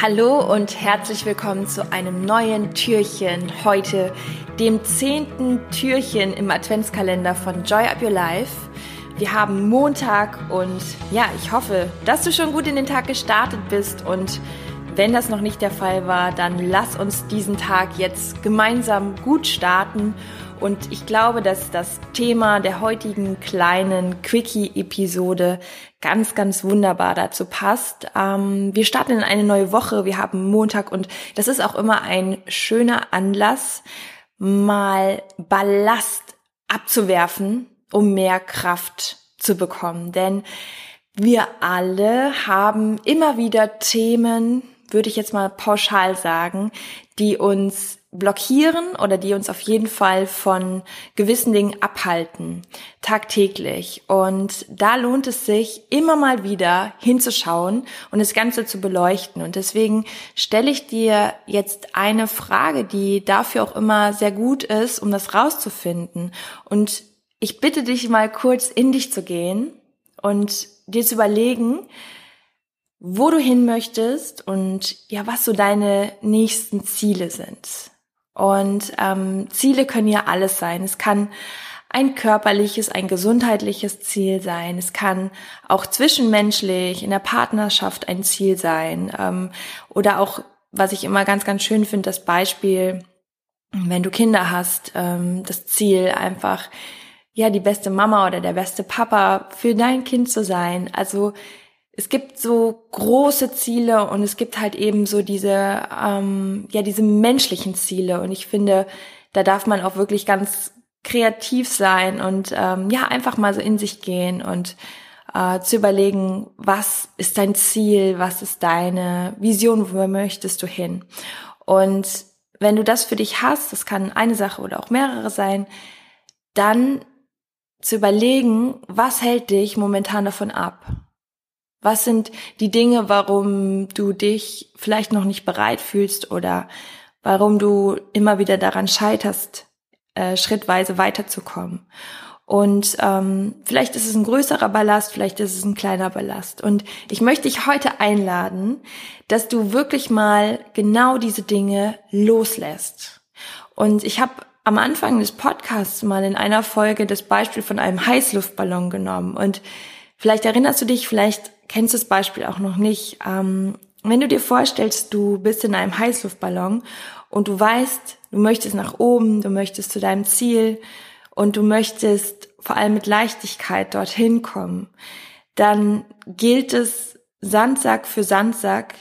Hallo und herzlich willkommen zu einem neuen Türchen. Heute dem zehnten Türchen im Adventskalender von Joy Up Your Life. Wir haben Montag und ja, ich hoffe, dass du schon gut in den Tag gestartet bist und wenn das noch nicht der Fall war, dann lass uns diesen Tag jetzt gemeinsam gut starten und ich glaube, dass das Thema der heutigen kleinen Quickie-Episode ganz, ganz wunderbar dazu passt. Ähm, wir starten in eine neue Woche. Wir haben Montag und das ist auch immer ein schöner Anlass, mal Ballast abzuwerfen, um mehr Kraft zu bekommen. Denn wir alle haben immer wieder Themen, würde ich jetzt mal pauschal sagen, die uns blockieren oder die uns auf jeden Fall von gewissen Dingen abhalten, tagtäglich. Und da lohnt es sich, immer mal wieder hinzuschauen und das Ganze zu beleuchten. Und deswegen stelle ich dir jetzt eine Frage, die dafür auch immer sehr gut ist, um das rauszufinden. Und ich bitte dich mal kurz in dich zu gehen und dir zu überlegen, wo du hin möchtest und ja, was so deine nächsten Ziele sind. Und ähm, Ziele können ja alles sein. Es kann ein körperliches, ein gesundheitliches Ziel sein. Es kann auch zwischenmenschlich in der Partnerschaft ein Ziel sein. Ähm, oder auch, was ich immer ganz, ganz schön finde, das Beispiel, wenn du Kinder hast, ähm, das Ziel einfach, ja, die beste Mama oder der beste Papa für dein Kind zu sein. Also es gibt so große Ziele und es gibt halt eben so diese, ähm, ja, diese menschlichen Ziele. Und ich finde, da darf man auch wirklich ganz kreativ sein und ähm, ja, einfach mal so in sich gehen und äh, zu überlegen, was ist dein Ziel, was ist deine Vision, wo möchtest du hin? Und wenn du das für dich hast, das kann eine Sache oder auch mehrere sein, dann zu überlegen, was hält dich momentan davon ab? Was sind die Dinge, warum du dich vielleicht noch nicht bereit fühlst oder warum du immer wieder daran scheiterst, äh, schrittweise weiterzukommen? Und ähm, vielleicht ist es ein größerer Ballast, vielleicht ist es ein kleiner Ballast. Und ich möchte dich heute einladen, dass du wirklich mal genau diese Dinge loslässt. Und ich habe am Anfang des Podcasts mal in einer Folge das Beispiel von einem Heißluftballon genommen. Und vielleicht erinnerst du dich, vielleicht kennst das Beispiel auch noch nicht. Ähm, wenn du dir vorstellst, du bist in einem Heißluftballon und du weißt, du möchtest nach oben, du möchtest zu deinem Ziel und du möchtest vor allem mit Leichtigkeit dorthin kommen, dann gilt es, Sandsack für Sandsack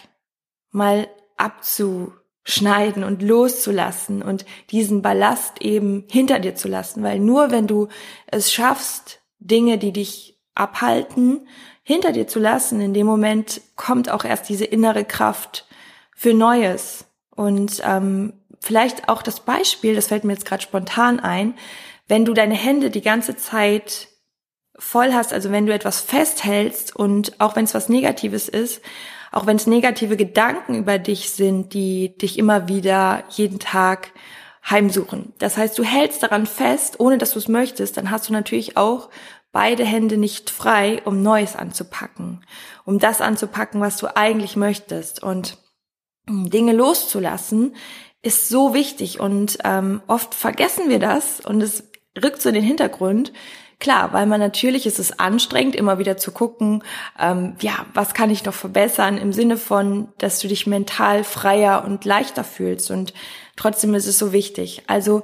mal abzuschneiden und loszulassen und diesen Ballast eben hinter dir zu lassen, weil nur wenn du es schaffst, Dinge, die dich abhalten, hinter dir zu lassen, in dem Moment kommt auch erst diese innere Kraft für Neues. Und ähm, vielleicht auch das Beispiel, das fällt mir jetzt gerade spontan ein, wenn du deine Hände die ganze Zeit voll hast, also wenn du etwas festhältst und auch wenn es was Negatives ist, auch wenn es negative Gedanken über dich sind, die dich immer wieder jeden Tag heimsuchen. Das heißt, du hältst daran fest, ohne dass du es möchtest, dann hast du natürlich auch beide Hände nicht frei, um Neues anzupacken, um das anzupacken, was du eigentlich möchtest. Und Dinge loszulassen ist so wichtig und ähm, oft vergessen wir das und es rückt so in den Hintergrund. Klar, weil man natürlich ist es anstrengend, immer wieder zu gucken, ähm, ja, was kann ich noch verbessern im Sinne von, dass du dich mental freier und leichter fühlst und trotzdem ist es so wichtig. Also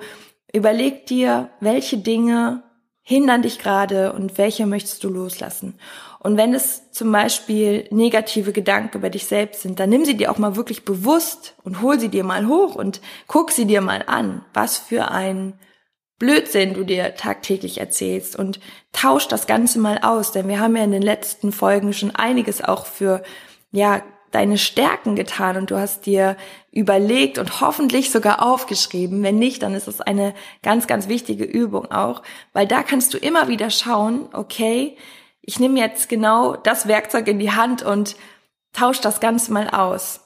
überleg dir, welche Dinge hindern dich gerade und welche möchtest du loslassen? Und wenn es zum Beispiel negative Gedanken über dich selbst sind, dann nimm sie dir auch mal wirklich bewusst und hol sie dir mal hoch und guck sie dir mal an, was für ein Blödsinn du dir tagtäglich erzählst und tausch das Ganze mal aus, denn wir haben ja in den letzten Folgen schon einiges auch für ja deine Stärken getan und du hast dir überlegt und hoffentlich sogar aufgeschrieben. Wenn nicht, dann ist es eine ganz, ganz wichtige Übung auch, weil da kannst du immer wieder schauen, okay, ich nehme jetzt genau das Werkzeug in die Hand und tausch das Ganze mal aus.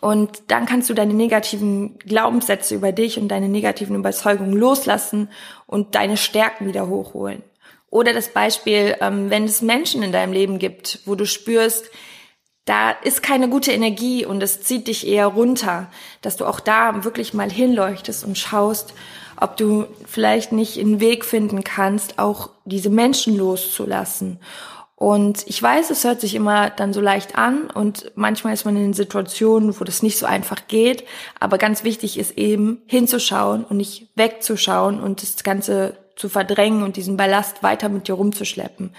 Und dann kannst du deine negativen Glaubenssätze über dich und deine negativen Überzeugungen loslassen und deine Stärken wieder hochholen. Oder das Beispiel, ähm, wenn es Menschen in deinem Leben gibt, wo du spürst, da ist keine gute Energie und es zieht dich eher runter, dass du auch da wirklich mal hinleuchtest und schaust, ob du vielleicht nicht einen Weg finden kannst, auch diese Menschen loszulassen. Und ich weiß, es hört sich immer dann so leicht an und manchmal ist man in Situationen, wo das nicht so einfach geht. Aber ganz wichtig ist eben hinzuschauen und nicht wegzuschauen und das Ganze zu verdrängen und diesen Ballast weiter mit dir rumzuschleppen.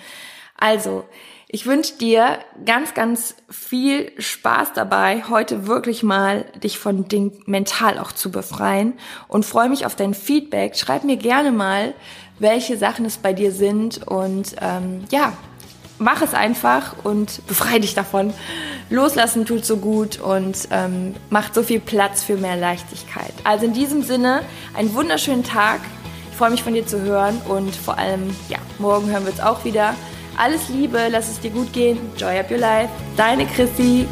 Also, ich wünsche dir ganz, ganz viel Spaß dabei, heute wirklich mal dich von Ding mental auch zu befreien und freue mich auf dein Feedback. Schreib mir gerne mal, welche Sachen es bei dir sind und ähm, ja, mach es einfach und befreie dich davon. Loslassen tut so gut und ähm, macht so viel Platz für mehr Leichtigkeit. Also in diesem Sinne, einen wunderschönen Tag. Ich freue mich von dir zu hören und vor allem, ja, morgen hören wir uns auch wieder. Alles Liebe, lass es dir gut gehen. Joy up your life. Deine Chrissy.